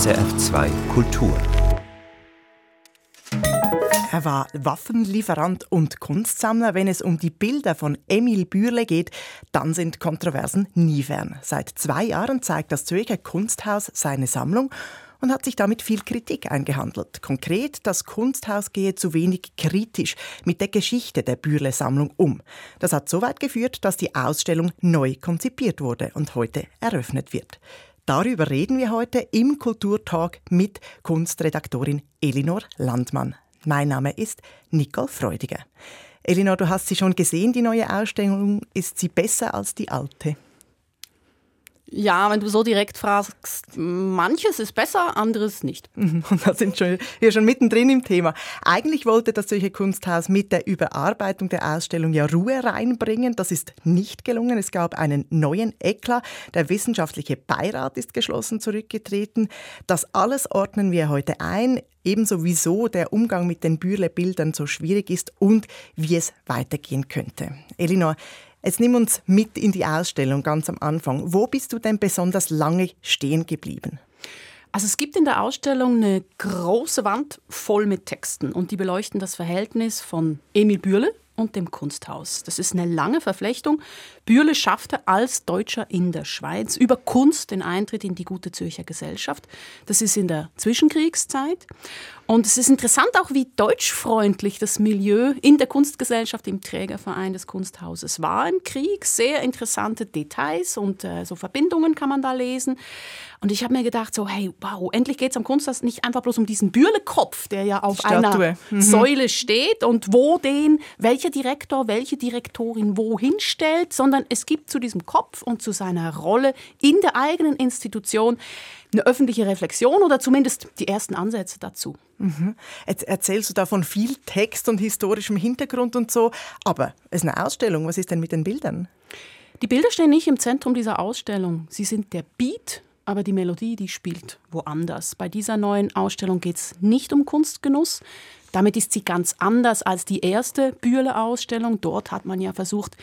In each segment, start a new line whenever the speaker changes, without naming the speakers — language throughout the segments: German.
SRF2 Kultur.
Er war Waffenlieferant und Kunstsammler. Wenn es um die Bilder von Emil Bürle geht, dann sind Kontroversen nie fern. Seit zwei Jahren zeigt das Zürcher Kunsthaus seine Sammlung und hat sich damit viel Kritik eingehandelt. Konkret, das Kunsthaus gehe zu wenig kritisch mit der Geschichte der Bürle-Sammlung um. Das hat so weit geführt, dass die Ausstellung neu konzipiert wurde und heute eröffnet wird. Darüber reden wir heute im Kulturtalk mit Kunstredaktorin Elinor Landmann. Mein Name ist Nicole Freudiger. Elinor, du hast sie schon gesehen, die neue Ausstellung. Ist sie besser als die alte?
Ja, wenn du so direkt fragst, manches ist besser, anderes nicht.
Und da sind wir schon mittendrin im Thema. Eigentlich wollte das Zürcher Kunsthaus mit der Überarbeitung der Ausstellung ja Ruhe reinbringen. Das ist nicht gelungen. Es gab einen neuen Eklat. Der wissenschaftliche Beirat ist geschlossen zurückgetreten. Das alles ordnen wir heute ein. Ebenso wieso der Umgang mit den Bürle-Bildern so schwierig ist und wie es weitergehen könnte. Elinor, Jetzt nimm uns mit in die Ausstellung ganz am Anfang. Wo bist du denn besonders lange stehen geblieben?
Also es gibt in der Ausstellung eine große Wand voll mit Texten und die beleuchten das Verhältnis von Emil Bürle und dem Kunsthaus. Das ist eine lange Verflechtung. Bürle schaffte als Deutscher in der Schweiz über Kunst den Eintritt in die gute Zürcher Gesellschaft. Das ist in der Zwischenkriegszeit. Und es ist interessant auch, wie deutschfreundlich das Milieu in der Kunstgesellschaft im Trägerverein des Kunsthauses war im Krieg. Sehr interessante Details und äh, so Verbindungen kann man da lesen. Und ich habe mir gedacht, so, hey, wow, endlich geht es am Kunsthaus nicht einfach bloß um diesen Bürlekopf, der ja auf einer mhm. Säule steht und wo den, welcher Direktor, welche Direktorin wohin stellt, sondern es gibt zu diesem Kopf und zu seiner Rolle in der eigenen Institution eine öffentliche Reflexion oder zumindest die ersten Ansätze dazu.
Mhm. Jetzt erzählst du da von viel Text und historischem Hintergrund und so, aber es ist eine Ausstellung. Was ist denn mit den Bildern?
Die Bilder stehen nicht im Zentrum dieser Ausstellung. Sie sind der Beat, aber die Melodie, die spielt woanders. Bei dieser neuen Ausstellung geht es nicht um Kunstgenuss. Damit ist sie ganz anders als die erste Bürle-Ausstellung. Dort hat man ja versucht,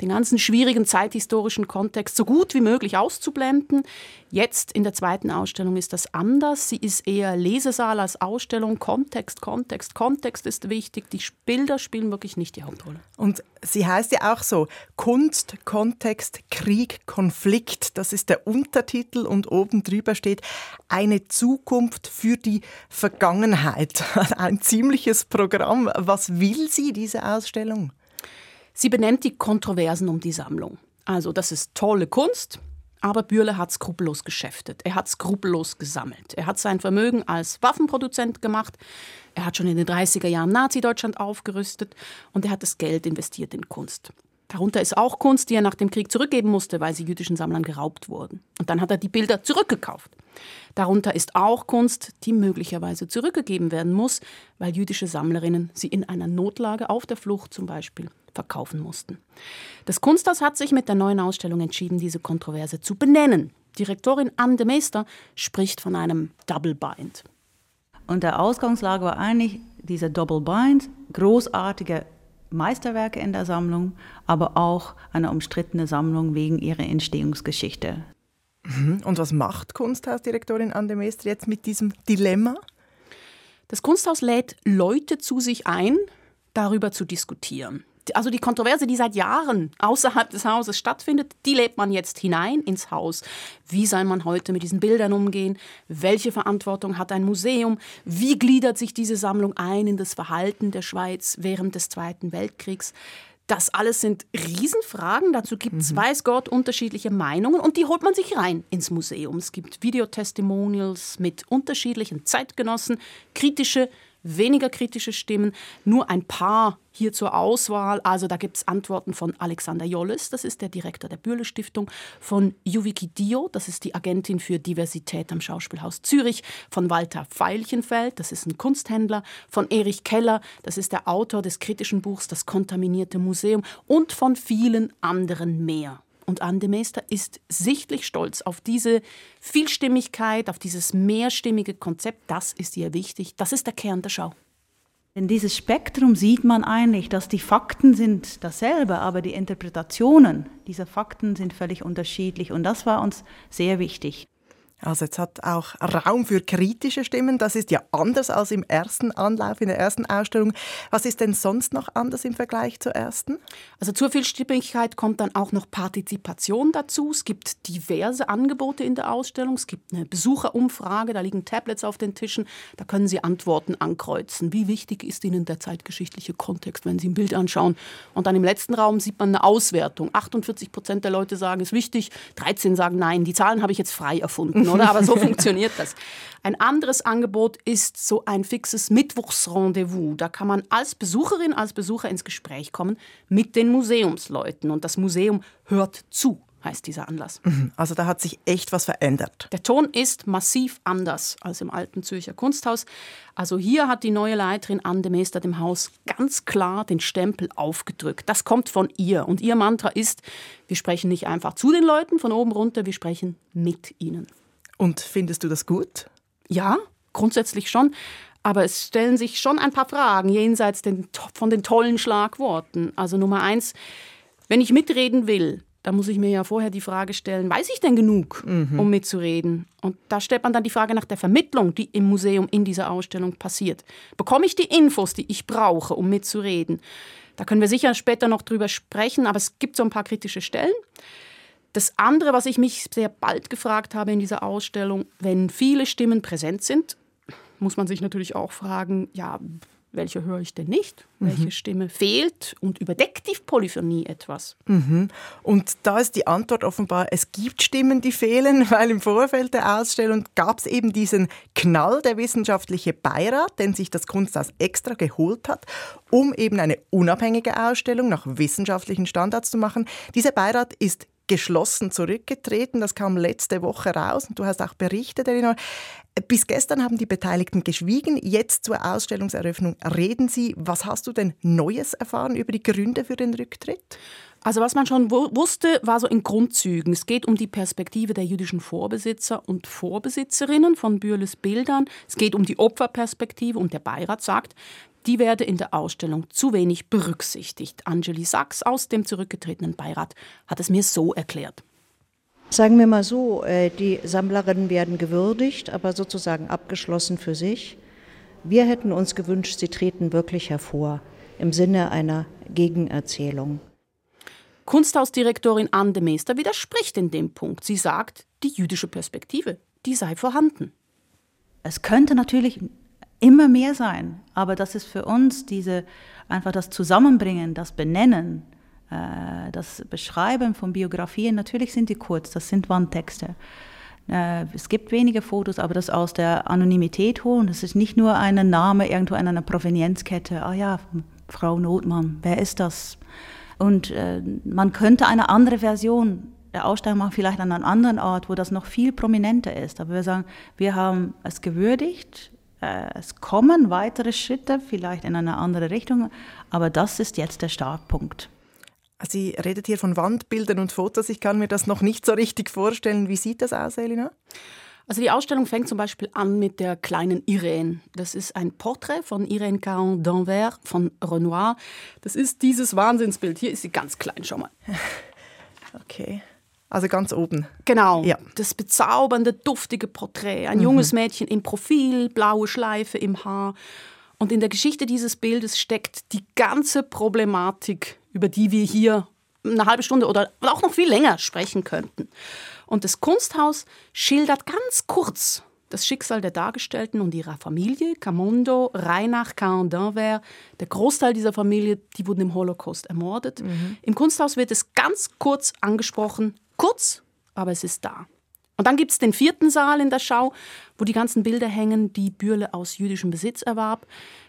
den ganzen schwierigen zeithistorischen Kontext so gut wie möglich auszublenden. Jetzt in der zweiten Ausstellung ist das anders. Sie ist eher Lesesaal als Ausstellung. Kontext, Kontext, Kontext ist wichtig. Die Bilder spielen wirklich nicht die Hauptrolle.
Und sie heißt ja auch so: Kunst, Kontext, Krieg, Konflikt. Das ist der Untertitel und oben drüber steht eine Zukunft für die Vergangenheit. Ein ziemliches Programm. Was will sie, diese Ausstellung?
Sie benennt die Kontroversen um die Sammlung. Also das ist tolle Kunst, aber Bürle hat skrupellos geschäftet. Er hat skrupellos gesammelt. Er hat sein Vermögen als Waffenproduzent gemacht. Er hat schon in den 30er Jahren Nazi-Deutschland aufgerüstet und er hat das Geld investiert in Kunst. Darunter ist auch Kunst, die er nach dem Krieg zurückgeben musste, weil sie jüdischen Sammlern geraubt wurden. Und dann hat er die Bilder zurückgekauft. Darunter ist auch Kunst, die möglicherweise zurückgegeben werden muss, weil jüdische Sammlerinnen sie in einer Notlage auf der Flucht zum Beispiel verkaufen mussten. Das Kunsthaus hat sich mit der neuen Ausstellung entschieden, diese Kontroverse zu benennen. Direktorin Anne de Meester spricht von einem Double Bind.
Und der Ausgangslage war eigentlich dieser Double Bind, großartige Meisterwerke in der Sammlung, aber auch eine umstrittene Sammlung wegen ihrer Entstehungsgeschichte.
Mhm. Und was macht Kunsthausdirektorin Anne de Meester jetzt mit diesem Dilemma?
Das Kunsthaus lädt Leute zu sich ein, darüber zu diskutieren also die Kontroverse, die seit Jahren außerhalb des Hauses stattfindet, die lebt man jetzt hinein ins Haus. Wie soll man heute mit diesen Bildern umgehen? Welche Verantwortung hat ein Museum? Wie gliedert sich diese Sammlung ein in das Verhalten der Schweiz während des Zweiten Weltkriegs? Das alles sind Riesenfragen. Dazu gibt es, mhm. weiß Gott, unterschiedliche Meinungen und die holt man sich rein ins Museum. Es gibt Videotestimonials mit unterschiedlichen Zeitgenossen, kritische weniger kritische Stimmen, nur ein paar hier zur Auswahl. Also da gibt es Antworten von Alexander Jolles, das ist der Direktor der Bürle Stiftung, von Juviki Dio, das ist die Agentin für Diversität am Schauspielhaus Zürich, von Walter Veilchenfeld, das ist ein Kunsthändler, von Erich Keller, das ist der Autor des kritischen Buchs Das kontaminierte Museum und von vielen anderen mehr. Und Anne de Meester ist sichtlich stolz auf diese Vielstimmigkeit, auf dieses mehrstimmige Konzept. Das ist ihr wichtig. Das ist der Kern der Schau.
In diesem Spektrum sieht man eigentlich, dass die Fakten sind dasselbe, aber die Interpretationen dieser Fakten sind völlig unterschiedlich. Und das war uns sehr wichtig.
Also jetzt hat auch Raum für kritische Stimmen. Das ist ja anders als im ersten Anlauf, in der ersten Ausstellung. Was ist denn sonst noch anders im Vergleich zur ersten?
Also zur Vielstimmigkeit kommt dann auch noch Partizipation dazu. Es gibt diverse Angebote in der Ausstellung. Es gibt eine Besucherumfrage, da liegen Tablets auf den Tischen. Da können Sie Antworten ankreuzen. Wie wichtig ist Ihnen der zeitgeschichtliche Kontext, wenn Sie ein Bild anschauen? Und dann im letzten Raum sieht man eine Auswertung. 48 Prozent der Leute sagen, es ist wichtig, 13 sagen nein. Die Zahlen habe ich jetzt frei erfunden, oder? Aber so funktioniert das. Ein anderes Angebot ist so ein fixes Mittwochsrendezvous. Da kann man als Besucherin, als Besucher ins Gespräch kommen mit den Museumsleuten. Und das Museum hört zu heißt dieser Anlass.
Mhm. Also da hat sich echt was verändert.
Der Ton ist massiv anders als im alten Zürcher Kunsthaus. Also hier hat die neue Leiterin Anne Meester dem Haus ganz klar den Stempel aufgedrückt. Das kommt von ihr. Und ihr Mantra ist, wir sprechen nicht einfach zu den Leuten von oben runter, wir sprechen mit ihnen.
Und findest du das gut?
Ja, grundsätzlich schon. Aber es stellen sich schon ein paar Fragen jenseits den, von den tollen Schlagworten. Also Nummer eins, wenn ich mitreden will, da muss ich mir ja vorher die Frage stellen, weiß ich denn genug, mhm. um mitzureden? Und da stellt man dann die Frage nach der Vermittlung, die im Museum in dieser Ausstellung passiert. Bekomme ich die Infos, die ich brauche, um mitzureden? Da können wir sicher später noch drüber sprechen, aber es gibt so ein paar kritische Stellen. Das andere, was ich mich sehr bald gefragt habe in dieser Ausstellung, wenn viele Stimmen präsent sind, muss man sich natürlich auch fragen, ja, welche höre ich denn nicht? Mhm. Welche Stimme fehlt und überdeckt die Polyphonie etwas?
Mhm. Und da ist die Antwort offenbar, es gibt Stimmen, die fehlen, weil im Vorfeld der Ausstellung gab es eben diesen Knall, der wissenschaftliche Beirat, den sich das Kunsthaus extra geholt hat, um eben eine unabhängige Ausstellung nach wissenschaftlichen Standards zu machen. Dieser Beirat ist geschlossen zurückgetreten. Das kam letzte Woche raus und du hast auch berichtet, Elinor. Bis gestern haben die Beteiligten geschwiegen. Jetzt zur Ausstellungseröffnung reden sie. Was hast du denn Neues erfahren über die Gründe für den Rücktritt?
Also was man schon wusste, war so in Grundzügen. Es geht um die Perspektive der jüdischen Vorbesitzer und Vorbesitzerinnen von Bürles Bildern. Es geht um die Opferperspektive und der Beirat sagt, die werde in der Ausstellung zu wenig berücksichtigt. Angeli Sachs aus dem zurückgetretenen Beirat hat es mir so erklärt.
Sagen wir mal so, äh, die Sammlerinnen werden gewürdigt, aber sozusagen abgeschlossen für sich. Wir hätten uns gewünscht, sie treten wirklich hervor im Sinne einer Gegenerzählung.
Kunsthausdirektorin Anne de Meester widerspricht in dem Punkt. Sie sagt, die jüdische Perspektive, die sei vorhanden.
Es könnte natürlich immer mehr sein. Aber das ist für uns diese, einfach das Zusammenbringen, das Benennen, äh, das Beschreiben von Biografien. Natürlich sind die kurz, das sind Wandtexte. Äh, es gibt wenige Fotos, aber das aus der Anonymität holen. Das ist nicht nur ein Name irgendwo in einer Provenienzkette. Ah ja, Frau Notmann, wer ist das? Und äh, man könnte eine andere Version der Ausstellung machen, vielleicht an einem anderen Ort, wo das noch viel prominenter ist. Aber wir sagen, wir haben es gewürdigt, es kommen weitere Schritte, vielleicht in eine andere Richtung, aber das ist jetzt der Startpunkt.
Sie redet hier von Wandbildern und Fotos. Ich kann mir das noch nicht so richtig vorstellen. Wie sieht das aus, Elina?
Also die Ausstellung fängt zum Beispiel an mit der kleinen Irene. Das ist ein Porträt von Irene Caron d'Anvers von Renoir. Das ist dieses Wahnsinnsbild. Hier ist sie ganz klein, schau mal.
Okay. Also ganz oben.
Genau. Ja. Das bezaubernde, duftige Porträt. Ein mhm. junges Mädchen im Profil, blaue Schleife im Haar. Und in der Geschichte dieses Bildes steckt die ganze Problematik, über die wir hier eine halbe Stunde oder auch noch viel länger sprechen könnten. Und das Kunsthaus schildert ganz kurz das Schicksal der Dargestellten und ihrer Familie, Camondo, Reinach, Caen d'Anvers. Der Großteil dieser Familie, die wurden im Holocaust ermordet. Mhm. Im Kunsthaus wird es ganz kurz angesprochen, Kurz, aber es ist da. Und dann gibt es den vierten Saal in der Schau, wo die ganzen Bilder hängen, die Bürle aus jüdischem Besitz erwarb.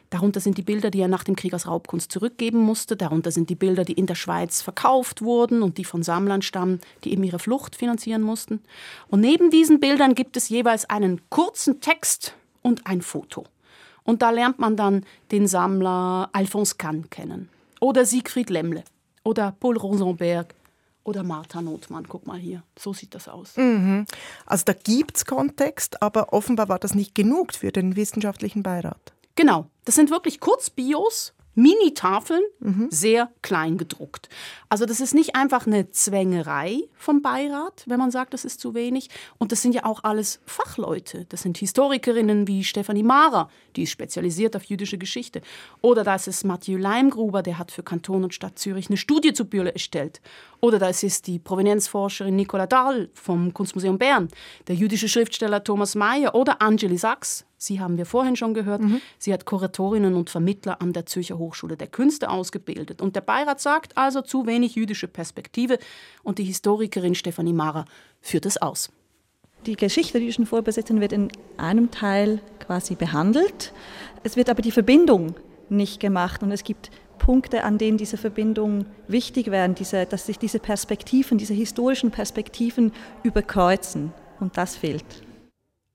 Darunter sind die Bilder, die er nach dem Krieg als Raubkunst zurückgeben musste. Darunter sind die Bilder, die in der Schweiz verkauft wurden und die von Sammlern stammen, die eben ihre Flucht finanzieren mussten. Und neben diesen Bildern gibt es jeweils einen kurzen Text und ein Foto. Und da lernt man dann den Sammler Alphonse Kahn kennen. Oder Siegfried Lemmle. Oder Paul Rosenberg oder Martha Notmann. Guck mal hier, so sieht das aus.
Mhm. Also da gibt es Kontext, aber offenbar war das nicht genug für den wissenschaftlichen Beirat.
Genau, das sind wirklich Kurzbios Mini-Tafeln, mhm. sehr klein gedruckt. Also das ist nicht einfach eine Zwängerei vom Beirat, wenn man sagt, das ist zu wenig. Und das sind ja auch alles Fachleute. Das sind Historikerinnen wie Stefanie Mara, die ist spezialisiert auf jüdische Geschichte. Oder das ist Mathieu Leimgruber, der hat für Kanton und Stadt Zürich eine Studie zu Bürle erstellt. Oder das ist die Provenienzforscherin Nicola Dahl vom Kunstmuseum Bern, der jüdische Schriftsteller Thomas Mayer oder Angeli Sachs, Sie haben wir vorhin schon gehört. Mhm. Sie hat Kuratorinnen und Vermittler an der Zürcher Hochschule der Künste ausgebildet. Und der Beirat sagt also zu wenig jüdische Perspektive. Und die Historikerin Stefanie Mara führt es aus.
Die Geschichte der jüdischen Vorbesetzung wird in einem Teil quasi behandelt. Es wird aber die Verbindung nicht gemacht. Und es gibt Punkte, an denen diese Verbindung wichtig werden, diese, dass sich diese Perspektiven, diese historischen Perspektiven überkreuzen. Und das fehlt.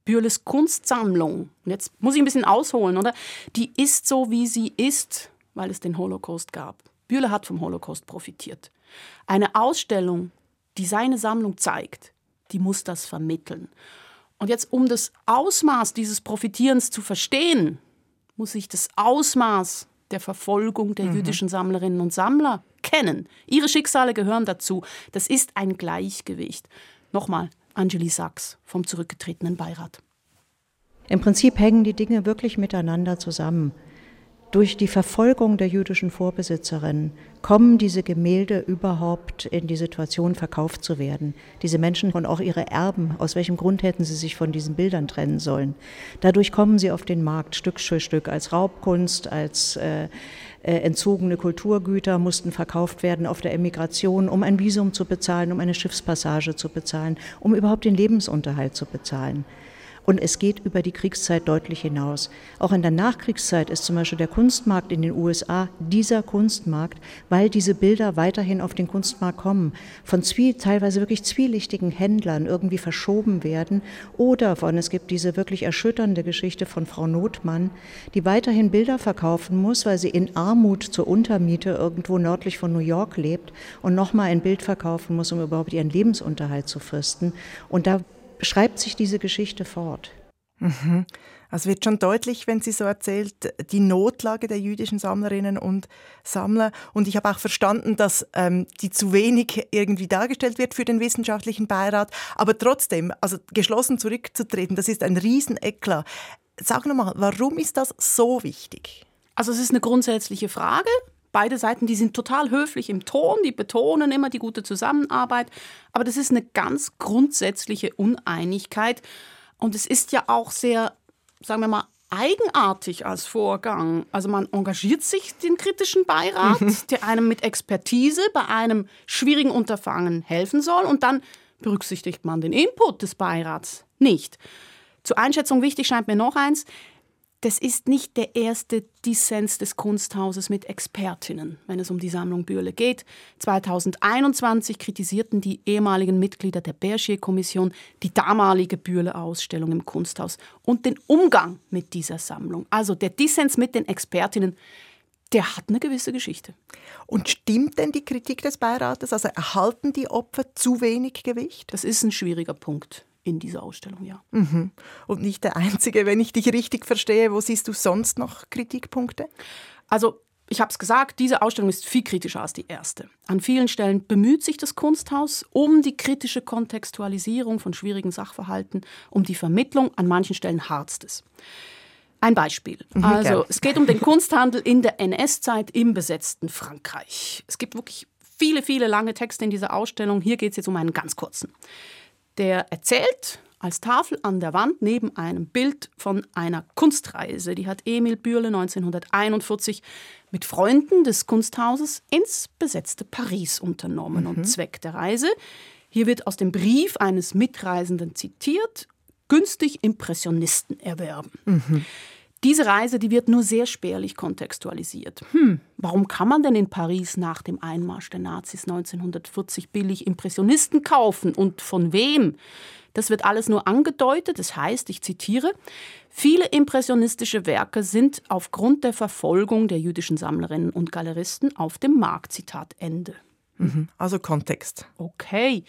Bürles Kunstsammlung, und jetzt muss ich ein bisschen ausholen, oder? Die ist so, wie sie ist, weil es den Holocaust gab. Bürle hat vom Holocaust profitiert. Eine Ausstellung, die seine Sammlung zeigt, die muss das vermitteln. Und jetzt, um das Ausmaß dieses Profitierens zu verstehen, muss ich das Ausmaß der Verfolgung der mhm. jüdischen Sammlerinnen und Sammler kennen. Ihre Schicksale gehören dazu. Das ist ein Gleichgewicht. Nochmal, Angeli Sachs vom zurückgetretenen Beirat.
Im Prinzip hängen die Dinge wirklich miteinander zusammen. Durch die Verfolgung der jüdischen Vorbesitzerinnen kommen diese Gemälde überhaupt in die Situation, verkauft zu werden. Diese Menschen und auch ihre Erben, aus welchem Grund hätten sie sich von diesen Bildern trennen sollen? Dadurch kommen sie auf den Markt Stück für Stück als Raubkunst, als äh, entzogene Kulturgüter mussten verkauft werden auf der Emigration, um ein Visum zu bezahlen, um eine Schiffspassage zu bezahlen, um überhaupt den Lebensunterhalt zu bezahlen. Und es geht über die Kriegszeit deutlich hinaus. Auch in der Nachkriegszeit ist zum Beispiel der Kunstmarkt in den USA dieser Kunstmarkt, weil diese Bilder weiterhin auf den Kunstmarkt kommen, von zwie teilweise wirklich zwielichtigen Händlern irgendwie verschoben werden oder von, es gibt diese wirklich erschütternde Geschichte von Frau Notmann, die weiterhin Bilder verkaufen muss, weil sie in Armut zur Untermiete irgendwo nördlich von New York lebt und nochmal ein Bild verkaufen muss, um überhaupt ihren Lebensunterhalt zu fristen. Und da schreibt sich diese Geschichte fort.
Mhm. Also wird schon deutlich, wenn sie so erzählt, die Notlage der jüdischen Sammlerinnen und Sammler. Und ich habe auch verstanden, dass ähm, die zu wenig irgendwie dargestellt wird für den wissenschaftlichen Beirat. Aber trotzdem, also geschlossen zurückzutreten, das ist ein Rieseneklat. Sag nochmal, warum ist das so wichtig?
Also es ist eine grundsätzliche Frage. Beide Seiten, die sind total höflich im Ton, die betonen immer die gute Zusammenarbeit. Aber das ist eine ganz grundsätzliche Uneinigkeit. Und es ist ja auch sehr, sagen wir mal, eigenartig als Vorgang. Also man engagiert sich den kritischen Beirat, mhm. der einem mit Expertise bei einem schwierigen Unterfangen helfen soll und dann berücksichtigt man den Input des Beirats nicht. Zur Einschätzung wichtig scheint mir noch eins, das ist nicht der erste Dissens des Kunsthauses mit Expertinnen, wenn es um die Sammlung Bürle geht. 2021 kritisierten die ehemaligen Mitglieder der Bergier-Kommission die damalige Bürle-Ausstellung im Kunsthaus und den Umgang mit dieser Sammlung. Also der Dissens mit den Expertinnen, der hat eine gewisse Geschichte.
Und stimmt denn die Kritik des Beirates? Also erhalten die Opfer zu wenig Gewicht?
Das ist ein schwieriger Punkt in dieser Ausstellung, ja.
Mhm. Und nicht der einzige, wenn ich dich richtig verstehe. Wo siehst du sonst noch Kritikpunkte?
Also ich habe es gesagt, diese Ausstellung ist viel kritischer als die erste. An vielen Stellen bemüht sich das Kunsthaus um die kritische Kontextualisierung von schwierigen Sachverhalten, um die Vermittlung. An manchen Stellen harzt es. Ein Beispiel. Mhm, also, es geht um den Kunsthandel in der NS-Zeit im besetzten Frankreich. Es gibt wirklich viele, viele lange Texte in dieser Ausstellung. Hier geht es jetzt um einen ganz kurzen der erzählt als Tafel an der Wand neben einem Bild von einer Kunstreise. Die hat Emil Bürle 1941 mit Freunden des Kunsthauses ins besetzte Paris unternommen. Mhm. Und Zweck der Reise, hier wird aus dem Brief eines Mitreisenden zitiert, günstig Impressionisten erwerben. Mhm. Diese Reise, die wird nur sehr spärlich kontextualisiert. Hm, warum kann man denn in Paris nach dem Einmarsch der Nazis 1940 billig Impressionisten kaufen und von wem? Das wird alles nur angedeutet. Das heißt, ich zitiere, viele impressionistische Werke sind aufgrund der Verfolgung der jüdischen Sammlerinnen und Galeristen auf dem Markt. Zitat Ende.
Mhm, also Kontext.
Okay.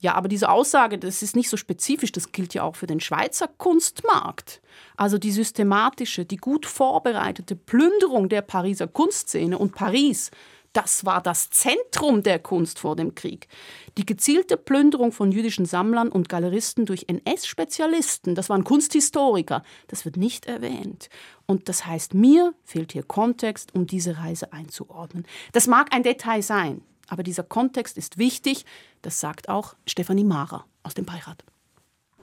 Ja, aber diese Aussage, das ist nicht so spezifisch, das gilt ja auch für den Schweizer Kunstmarkt. Also die systematische, die gut vorbereitete Plünderung der Pariser Kunstszene und Paris das war das Zentrum der Kunst vor dem Krieg. Die gezielte Plünderung von jüdischen Sammlern und Galeristen durch NS-Spezialisten, das waren Kunsthistoriker, das wird nicht erwähnt. Und das heißt, mir fehlt hier Kontext, um diese Reise einzuordnen. Das mag ein Detail sein, aber dieser Kontext ist wichtig. Das sagt auch Stefanie Mara aus dem Beirat.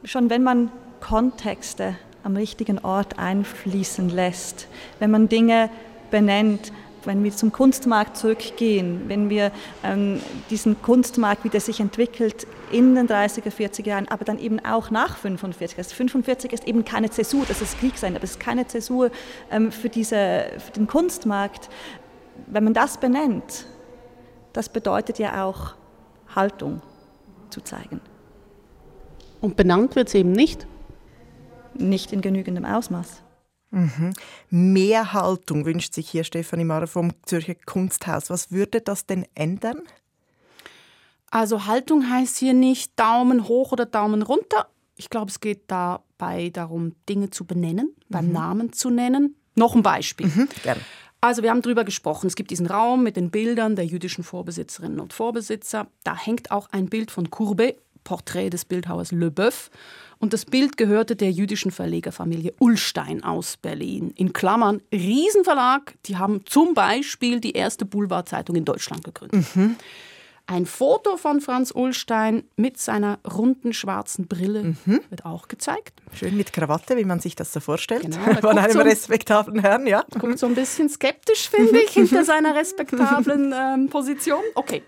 Schon wenn man Kontexte am richtigen Ort einfließen lässt, wenn man Dinge benennt, wenn wir zum Kunstmarkt zurückgehen, wenn wir ähm, diesen Kunstmarkt, wie der sich entwickelt in den 30er, 40er Jahren, aber dann eben auch nach 45. Also 45 ist eben keine Zäsur, das ist Kriegsende, aber es ist keine Zäsur ähm, für, diese, für den Kunstmarkt. Wenn man das benennt, das bedeutet ja auch Haltung zu zeigen.
Und benannt wird es eben nicht?
Nicht in genügendem Ausmaß.
Mhm. Mehr Haltung wünscht sich hier Stefanie Mara vom Zürcher Kunsthaus. Was würde das denn ändern?
Also Haltung heißt hier nicht Daumen hoch oder Daumen runter. Ich glaube, es geht dabei darum, Dinge zu benennen, beim mhm. Namen zu nennen. Noch ein Beispiel. Mhm, gerne. Also wir haben darüber gesprochen. Es gibt diesen Raum mit den Bildern der jüdischen Vorbesitzerinnen und Vorbesitzer. Da hängt auch ein Bild von Courbet, Porträt des Bildhauers Le Boeuf. Und das Bild gehörte der jüdischen Verlegerfamilie Ullstein aus Berlin. In Klammern, Riesenverlag, die haben zum Beispiel die erste Boulevardzeitung in Deutschland gegründet. Mhm. Ein Foto von Franz Ullstein mit seiner runden schwarzen Brille mhm. wird auch gezeigt.
Schön mit Krawatte, wie man sich das so vorstellt. Genau, von einem so respektablen Herrn, ja.
Guckt so ein bisschen skeptisch, finde ich, hinter seiner respektablen ähm, Position. Okay.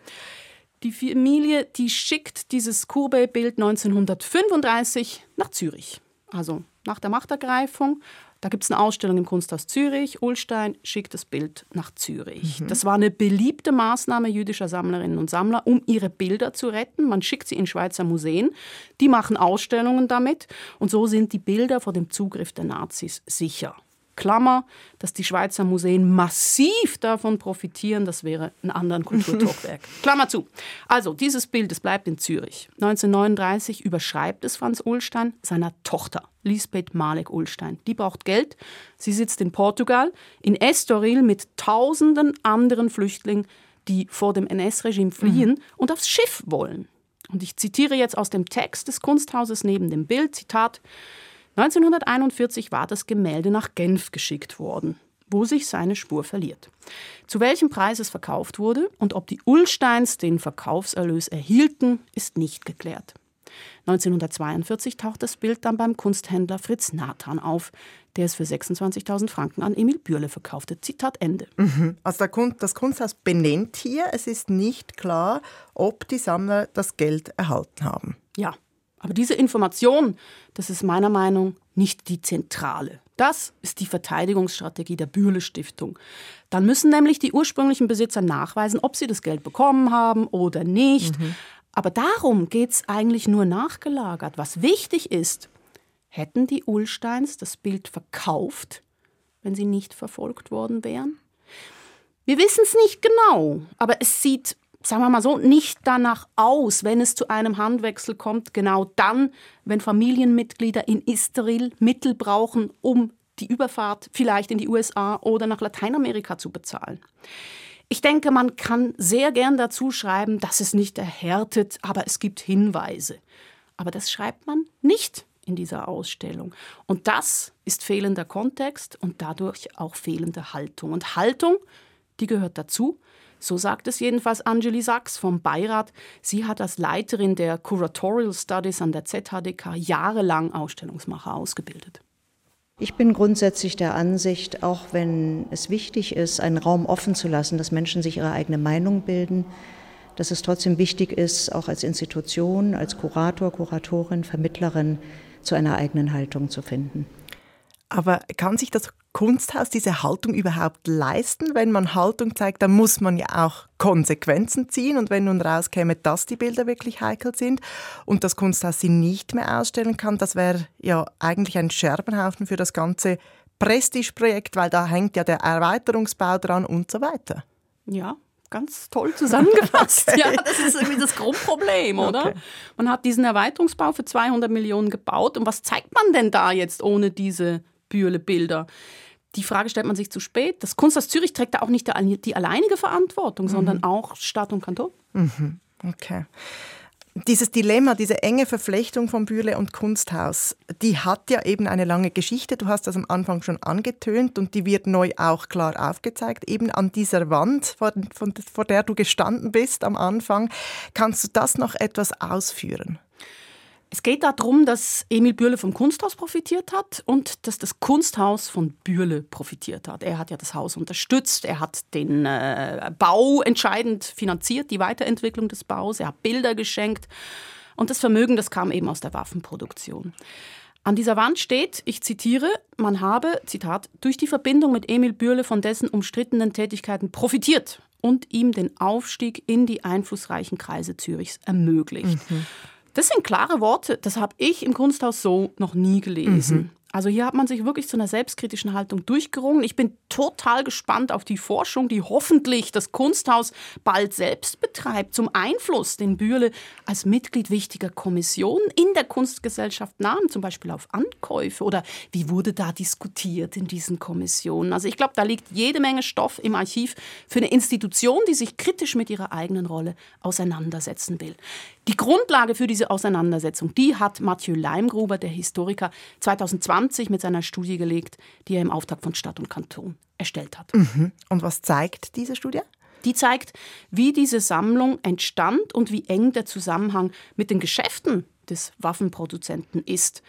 Die Familie, die schickt dieses Courbet-Bild 1935 nach Zürich. Also nach der Machtergreifung. Da gibt es eine Ausstellung im Kunsthaus Zürich. Ulstein schickt das Bild nach Zürich. Mhm. Das war eine beliebte Maßnahme jüdischer Sammlerinnen und Sammler, um ihre Bilder zu retten. Man schickt sie in Schweizer Museen. Die machen Ausstellungen damit. Und so sind die Bilder vor dem Zugriff der Nazis sicher. Klammer, dass die Schweizer Museen massiv davon profitieren, das wäre ein anderer Kulturtalkwerk. Klammer zu. Also, dieses Bild, es bleibt in Zürich. 1939 überschreibt es Franz Ullstein seiner Tochter, Lisbeth Malek-Ullstein. Die braucht Geld. Sie sitzt in Portugal, in Estoril mit tausenden anderen Flüchtlingen, die vor dem NS-Regime fliehen mhm. und aufs Schiff wollen. Und ich zitiere jetzt aus dem Text des Kunsthauses neben dem Bild, Zitat, 1941 war das Gemälde nach Genf geschickt worden, wo sich seine Spur verliert. Zu welchem Preis es verkauft wurde und ob die Ullsteins den Verkaufserlös erhielten, ist nicht geklärt. 1942 taucht das Bild dann beim Kunsthändler Fritz Nathan auf, der es für 26.000 Franken an Emil Bürle verkaufte. Zitat Ende.
Mhm. Also das Kunsthaus benennt hier, es ist nicht klar, ob die Sammler das Geld erhalten haben.
Ja, aber diese Information, das ist meiner Meinung nach nicht die zentrale. Das ist die Verteidigungsstrategie der Bürle Stiftung. Dann müssen nämlich die ursprünglichen Besitzer nachweisen, ob sie das Geld bekommen haben oder nicht. Mhm. Aber darum geht es eigentlich nur nachgelagert. Was wichtig ist, hätten die Ullsteins das Bild verkauft, wenn sie nicht verfolgt worden wären? Wir wissen es nicht genau, aber es sieht sagen wir mal so, nicht danach aus, wenn es zu einem Handwechsel kommt, genau dann, wenn Familienmitglieder in Isteril Mittel brauchen, um die Überfahrt vielleicht in die USA oder nach Lateinamerika zu bezahlen. Ich denke, man kann sehr gern dazu schreiben, dass es nicht erhärtet, aber es gibt Hinweise. Aber das schreibt man nicht in dieser Ausstellung. Und das ist fehlender Kontext und dadurch auch fehlende Haltung. Und Haltung, die gehört dazu, so sagt es jedenfalls Angeli Sachs vom Beirat. Sie hat als Leiterin der Curatorial Studies an der ZHDK jahrelang Ausstellungsmacher ausgebildet.
Ich bin grundsätzlich der Ansicht, auch wenn es wichtig ist, einen Raum offen zu lassen, dass Menschen sich ihre eigene Meinung bilden, dass es trotzdem wichtig ist, auch als Institution, als Kurator, Kuratorin, Vermittlerin zu einer eigenen Haltung zu finden.
Aber kann sich das Kunsthaus diese Haltung überhaupt leisten? Wenn man Haltung zeigt, dann muss man ja auch Konsequenzen ziehen. Und wenn nun rauskäme, dass die Bilder wirklich heikel sind und das Kunsthaus sie nicht mehr ausstellen kann, das wäre ja eigentlich ein Scherbenhaufen für das ganze Prestigeprojekt, weil da hängt ja der Erweiterungsbau dran und so weiter.
Ja, ganz toll zusammengefasst. okay. Ja, das ist irgendwie das Grundproblem, oder? Okay. Man hat diesen Erweiterungsbau für 200 Millionen gebaut. Und was zeigt man denn da jetzt ohne diese Bürle-Bilder? Die Frage stellt man sich zu spät. Das Kunsthaus Zürich trägt da auch nicht die alleinige Verantwortung, mhm. sondern auch Stadt und Kanton.
Mhm. Okay dieses Dilemma, diese enge Verflechtung von Bürle und Kunsthaus, die hat ja eben eine lange Geschichte. Du hast das am Anfang schon angetönt und die wird neu auch klar aufgezeigt, eben an dieser Wand, vor, von, vor der du gestanden bist am Anfang. Kannst du das noch etwas ausführen?
Es geht darum, dass Emil Bürle vom Kunsthaus profitiert hat und dass das Kunsthaus von Bürle profitiert hat. Er hat ja das Haus unterstützt, er hat den äh, Bau entscheidend finanziert, die Weiterentwicklung des Baus, er hat Bilder geschenkt und das Vermögen, das kam eben aus der Waffenproduktion. An dieser Wand steht, ich zitiere, man habe, Zitat, durch die Verbindung mit Emil Bürle von dessen umstrittenen Tätigkeiten profitiert und ihm den Aufstieg in die einflussreichen Kreise Zürichs ermöglicht. Mhm. Das sind klare Worte, das habe ich im Kunsthaus so noch nie gelesen. Mhm. Also hier hat man sich wirklich zu einer selbstkritischen Haltung durchgerungen. Ich bin total gespannt auf die Forschung, die hoffentlich das Kunsthaus bald selbst betreibt, zum Einfluss, den Bürle als Mitglied wichtiger Kommissionen in der Kunstgesellschaft nahm, zum Beispiel auf Ankäufe oder wie wurde da diskutiert in diesen Kommissionen. Also ich glaube, da liegt jede Menge Stoff im Archiv für eine Institution, die sich kritisch mit ihrer eigenen Rolle auseinandersetzen will. Die Grundlage für diese Auseinandersetzung, die hat Mathieu Leimgruber, der Historiker, 2020 mit seiner Studie gelegt, die er im Auftrag von Stadt und Kanton erstellt hat.
Mhm. Und was zeigt diese Studie?
Die zeigt, wie diese Sammlung entstand und wie eng der Zusammenhang mit den Geschäften des Waffenproduzenten ist.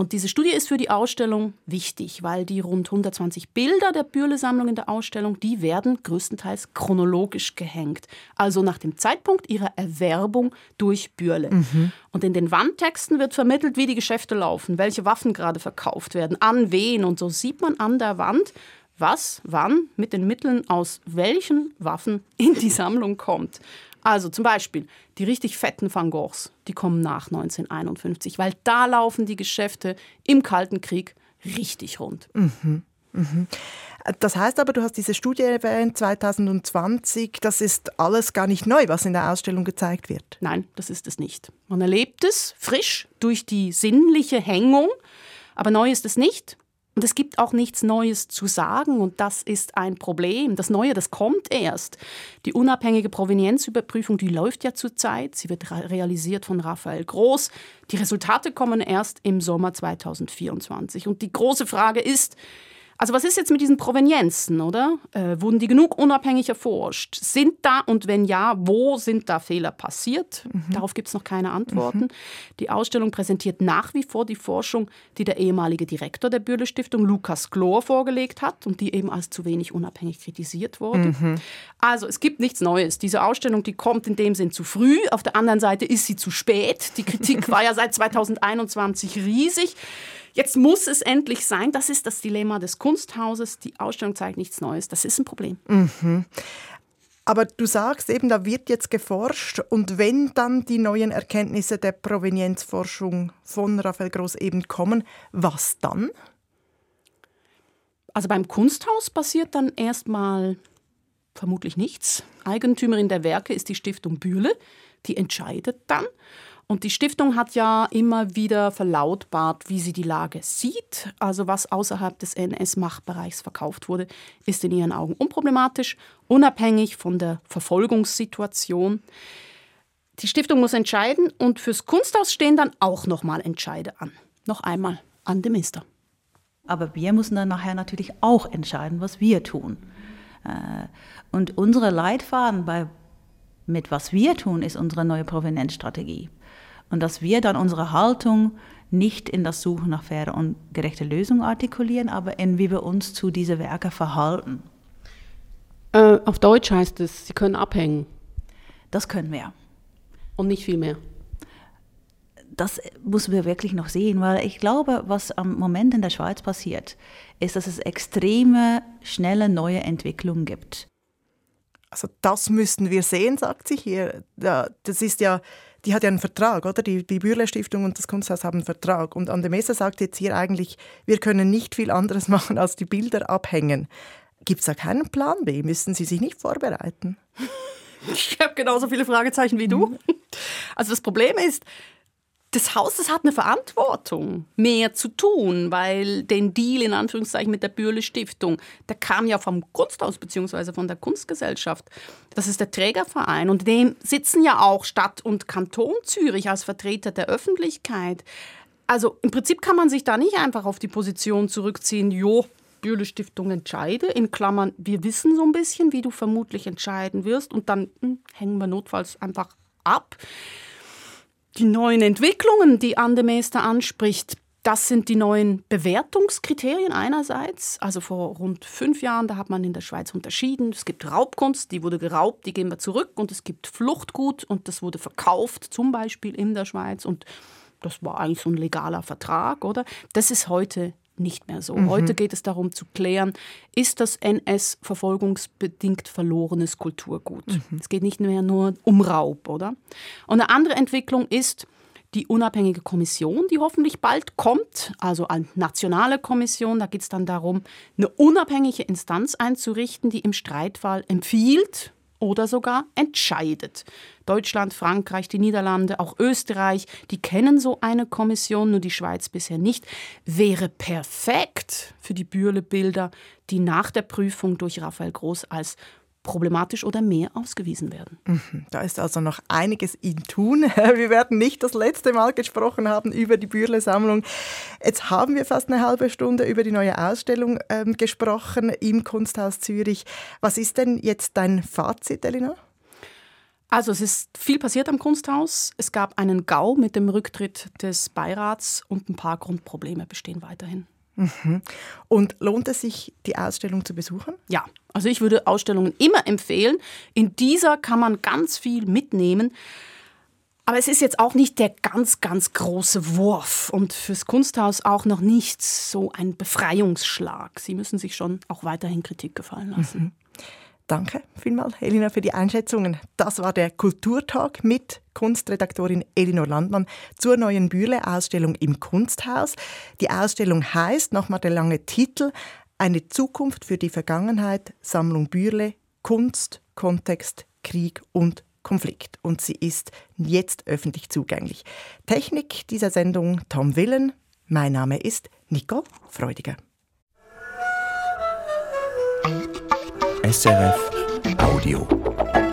Und diese Studie ist für die Ausstellung wichtig, weil die rund 120 Bilder der Bürle-Sammlung in der Ausstellung, die werden größtenteils chronologisch gehängt. Also nach dem Zeitpunkt ihrer Erwerbung durch Bürle. Mhm. Und in den Wandtexten wird vermittelt, wie die Geschäfte laufen, welche Waffen gerade verkauft werden, an wen. Und so sieht man an der Wand, was, wann mit den Mitteln aus welchen Waffen in die Sammlung kommt. Also zum Beispiel die richtig fetten Van Goghs, die kommen nach 1951, weil da laufen die Geschäfte im Kalten Krieg richtig rund.
Mhm. Mhm. Das heißt aber, du hast diese Studie erwähnt, 2020, das ist alles gar nicht neu, was in der Ausstellung gezeigt wird.
Nein, das ist es nicht. Man erlebt es frisch durch die sinnliche Hängung, aber neu ist es nicht. Und es gibt auch nichts Neues zu sagen und das ist ein Problem. Das Neue, das kommt erst. Die unabhängige Provenienzüberprüfung, die läuft ja zurzeit. Sie wird realisiert von Raphael Groß. Die Resultate kommen erst im Sommer 2024. Und die große Frage ist, also was ist jetzt mit diesen Provenienzen, oder? Äh, wurden die genug unabhängig erforscht? Sind da und wenn ja, wo sind da Fehler passiert? Mhm. Darauf gibt es noch keine Antworten. Mhm. Die Ausstellung präsentiert nach wie vor die Forschung, die der ehemalige Direktor der Bürle Stiftung, Lukas Glor, vorgelegt hat und die eben als zu wenig unabhängig kritisiert wurde. Mhm. Also es gibt nichts Neues. Diese Ausstellung, die kommt in dem Sinn zu früh. Auf der anderen Seite ist sie zu spät. Die Kritik war ja seit 2021 riesig. Jetzt muss es endlich sein. Das ist das Dilemma des Kunsthauses. Die Ausstellung zeigt nichts Neues. Das ist ein Problem.
Mhm. Aber du sagst eben, da wird jetzt geforscht und wenn dann die neuen Erkenntnisse der Provenienzforschung von Raphael Groß eben kommen, was dann?
Also beim Kunsthaus passiert dann erstmal vermutlich nichts. Eigentümerin der Werke ist die Stiftung Bühle, die entscheidet dann. Und die Stiftung hat ja immer wieder verlautbart, wie sie die Lage sieht. Also was außerhalb des NS-Machtbereichs verkauft wurde, ist in ihren Augen unproblematisch, unabhängig von der Verfolgungssituation. Die Stiftung muss entscheiden und fürs Kunsthaus stehen dann auch nochmal Entscheide an. Noch einmal an den Minister.
Aber wir müssen dann nachher natürlich auch entscheiden, was wir tun. Äh, und unsere Leitfaden bei mit was wir tun, ist unsere neue Provenienzstrategie und dass wir dann unsere Haltung nicht in das Suchen nach faire und gerechte Lösungen artikulieren, aber in wie wir uns zu diesen Werken verhalten.
Äh, auf Deutsch heißt es, sie können abhängen.
Das können wir.
Und nicht viel mehr.
Das müssen wir wirklich noch sehen, weil ich glaube, was am Moment in der Schweiz passiert, ist, dass es extreme, schnelle neue Entwicklungen gibt.
Also das müssten wir sehen, sagt sie hier. Das ist ja die hat ja einen Vertrag, oder? Die, die Bürle Stiftung und das Kunsthaus haben einen Vertrag. Und Andemesa sagt jetzt hier eigentlich, wir können nicht viel anderes machen, als die Bilder abhängen. Gibt es da keinen Plan B? Müssen Sie sich nicht vorbereiten?
Ich habe genauso viele Fragezeichen wie du. Also das Problem ist, das Haus hat eine Verantwortung, mehr zu tun, weil den Deal in Anführungszeichen mit der Bürle Stiftung, der kam ja vom Kunsthaus bzw. von der Kunstgesellschaft. Das ist der Trägerverein und dem sitzen ja auch Stadt und Kanton Zürich als Vertreter der Öffentlichkeit. Also im Prinzip kann man sich da nicht einfach auf die Position zurückziehen, jo, Bürle Stiftung entscheide, in Klammern, wir wissen so ein bisschen, wie du vermutlich entscheiden wirst und dann hm, hängen wir notfalls einfach ab. Die neuen Entwicklungen, die Anne Meester anspricht, das sind die neuen Bewertungskriterien einerseits. Also vor rund fünf Jahren, da hat man in der Schweiz unterschieden. Es gibt Raubkunst, die wurde geraubt, die gehen wir zurück. Und es gibt Fluchtgut und das wurde verkauft, zum Beispiel in der Schweiz. Und das war eigentlich so ein legaler Vertrag, oder? Das ist heute nicht mehr so. Mhm. Heute geht es darum zu klären, ist das NS verfolgungsbedingt verlorenes Kulturgut? Mhm. Es geht nicht mehr nur um Raub, oder? Und eine andere Entwicklung ist die unabhängige Kommission, die hoffentlich bald kommt, also eine nationale Kommission. Da geht es dann darum, eine unabhängige Instanz einzurichten, die im Streitfall empfiehlt, oder sogar entscheidet. Deutschland, Frankreich, die Niederlande, auch Österreich, die kennen so eine Kommission, nur die Schweiz bisher nicht, wäre perfekt für die Bürle-Bilder, die nach der Prüfung durch Raphael Groß als problematisch oder mehr ausgewiesen werden.
Mhm. Da ist also noch einiges in tun. Wir werden nicht das letzte Mal gesprochen haben über die Bürle-Sammlung. Jetzt haben wir fast eine halbe Stunde über die neue Ausstellung ähm, gesprochen im Kunsthaus Zürich. Was ist denn jetzt dein Fazit, Elina?
Also es ist viel passiert am Kunsthaus. Es gab einen GAU mit dem Rücktritt des Beirats und ein paar Grundprobleme bestehen weiterhin.
Mhm. Und lohnt es sich, die Ausstellung zu besuchen?
Ja, also ich würde Ausstellungen immer empfehlen. In dieser kann man ganz viel mitnehmen. Aber es ist jetzt auch nicht der ganz, ganz große Wurf und fürs Kunsthaus auch noch nicht so ein Befreiungsschlag. Sie müssen sich schon auch weiterhin Kritik gefallen lassen. Mhm.
Danke vielmals, Elina, für die Einschätzungen. Das war der Kulturtag mit Kunstredaktorin Elinor Landmann zur neuen Bürle-Ausstellung im Kunsthaus. Die Ausstellung heißt, nochmal der lange Titel, Eine Zukunft für die Vergangenheit, Sammlung Bürle, Kunst, Kontext, Krieg und Konflikt. Und sie ist jetzt öffentlich zugänglich. Technik dieser Sendung Tom Willen. Mein Name ist Nicole Freudiger.
SRF Audio.